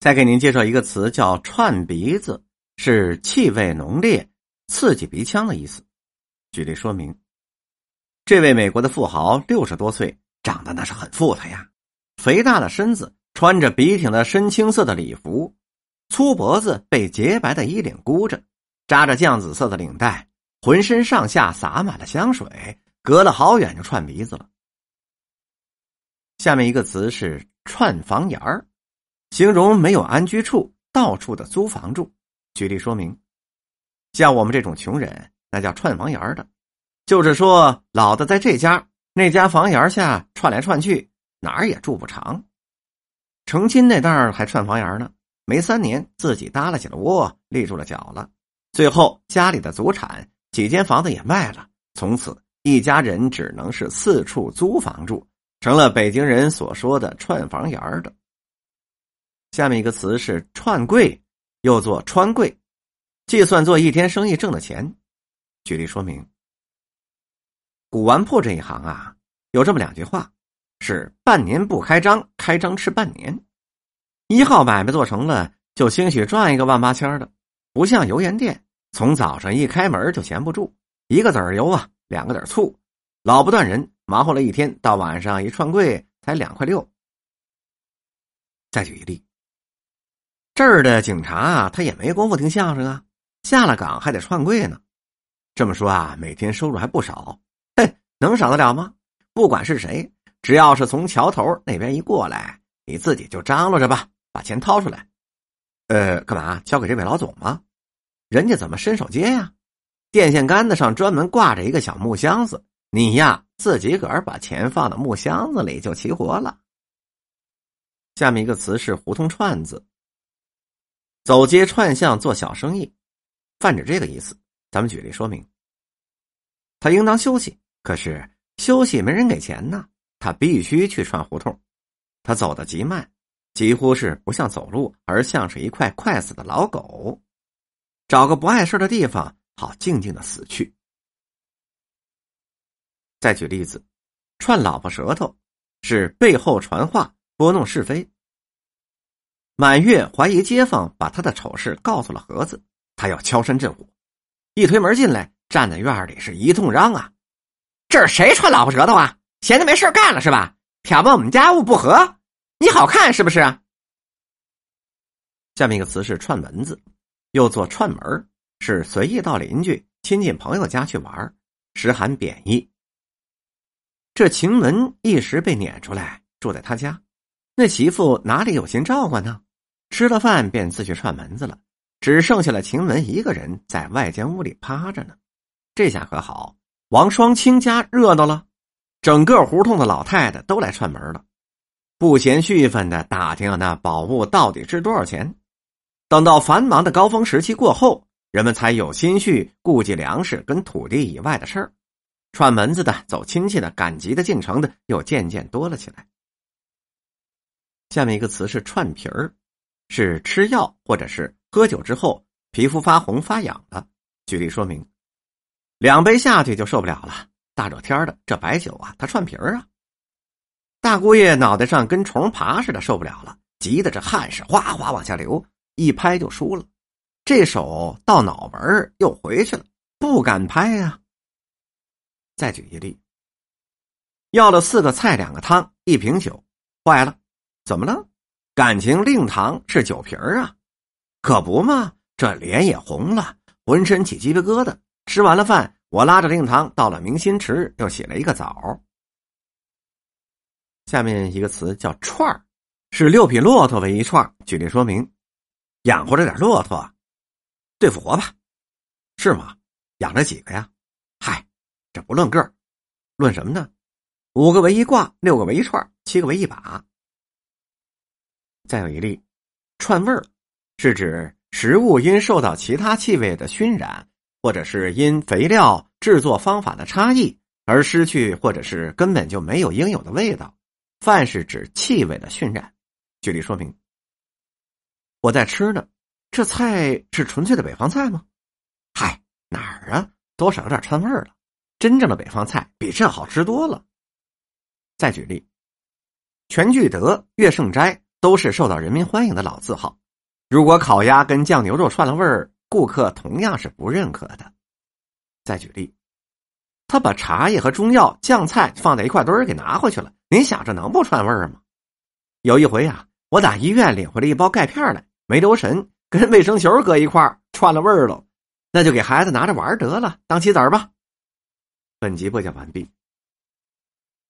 再给您介绍一个词，叫“串鼻子”，是气味浓烈、刺激鼻腔的意思。举例说明：这位美国的富豪六十多岁，长得那是很富态呀，肥大的身子，穿着笔挺的深青色的礼服，粗脖子被洁白的衣领箍着，扎着酱紫色的领带，浑身上下洒满了香水，隔了好远就串鼻子了。下面一个词是“串房檐儿”。形容没有安居处，到处的租房住。举例说明，像我们这种穷人，那叫串房檐的，就是说老的在这家那家房檐下串来串去，哪儿也住不长。成亲那代还串房檐呢，没三年自己搭了起了窝，立住了脚了。最后家里的祖产几间房子也卖了，从此一家人只能是四处租房住，成了北京人所说的串房檐的。下面一个词是“串柜”，又做“穿柜”，计算做一天生意挣的钱。举例说明：古玩铺这一行啊，有这么两句话，是“半年不开张，开张吃半年”。一号买卖做成了，就兴许赚一个万八千的，不像油盐店，从早上一开门就闲不住，一个子儿油啊，两个子儿醋，老不断人，忙活了一天，到晚上一串柜才两块六。再举一例。这儿的警察啊，他也没工夫听相声啊，下了岗还得串柜呢。这么说啊，每天收入还不少。嘿，能少得了吗？不管是谁，只要是从桥头那边一过来，你自己就张罗着吧，把钱掏出来。呃，干嘛？交给这位老总吗？人家怎么伸手接呀？电线杆子上专门挂着一个小木箱子，你呀自己个儿把钱放到木箱子里就齐活了。下面一个词是“胡同串子”。走街串巷做小生意，泛指这个意思。咱们举例说明。他应当休息，可是休息没人给钱呢，他必须去串胡同。他走得极慢，几乎是不像走路，而像是一块快死的老狗，找个不碍事的地方，好静静的死去。再举例子，串老婆舌头，是背后传话，拨弄是非。满月怀疑街坊把他的丑事告诉了盒子，他要敲山震虎，一推门进来，站在院里是一通嚷啊：“这是谁串老婆舌头啊？闲的没事干了是吧？挑拨我们家务不和，你好看是不是？”下面一个词是串门子，又做串门，是随意到邻居、亲戚朋友家去玩，时含贬义。这晴雯一时被撵出来住在他家，那媳妇哪里有心照管呢？吃了饭便自去串门子了，只剩下了晴雯一个人在外间屋里趴着呢。这下可好，王双清家热闹了，整个胡同的老太太都来串门了，不嫌絮分的打听那宝物到底值多少钱。等到繁忙的高峰时期过后，人们才有心绪顾及粮食跟土地以外的事儿，串门子的、走亲戚的、赶集的、进城的又渐渐多了起来。下面一个词是串皮儿。是吃药或者是喝酒之后皮肤发红发痒的。举例说明，两杯下去就受不了了。大热天的，这白酒啊，它串皮儿啊。大姑爷脑袋上跟虫爬似的，受不了了，急得这汗是哗哗往下流，一拍就输了。这手到脑门又回去了，不敢拍呀。再举一例，要了四个菜两个汤一瓶酒，坏了，怎么了？感情令堂是酒瓶儿啊，可不嘛！这脸也红了，浑身起鸡皮疙瘩。吃完了饭，我拉着令堂到了明心池，又洗了一个澡。下面一个词叫串儿，是六匹骆驼为一串。举例说明：养活着点骆驼，对付活吧？是吗？养着几个呀？嗨，这不论个，论什么呢？五个为一挂，六个为一串，七个为一把。再有一例，串味儿，是指食物因受到其他气味的熏染，或者是因肥料制作方法的差异而失去，或者是根本就没有应有的味道。饭是指气味的熏染。举例说明：我在吃呢，这菜是纯粹的北方菜吗？嗨，哪儿啊？多少有点串味儿了。真正的北方菜比这好吃多了。再举例：全聚德、岳圣斋。都是受到人民欢迎的老字号。如果烤鸭跟酱牛肉串了味儿，顾客同样是不认可的。再举例，他把茶叶和中药、酱菜放在一块堆儿给拿回去了，您想这能不串味儿吗？有一回呀，我打医院领回来一包钙片来，没留神跟卫生球搁一块串了味儿了，那就给孩子拿着玩得了，当棋子儿吧。本集播讲完毕。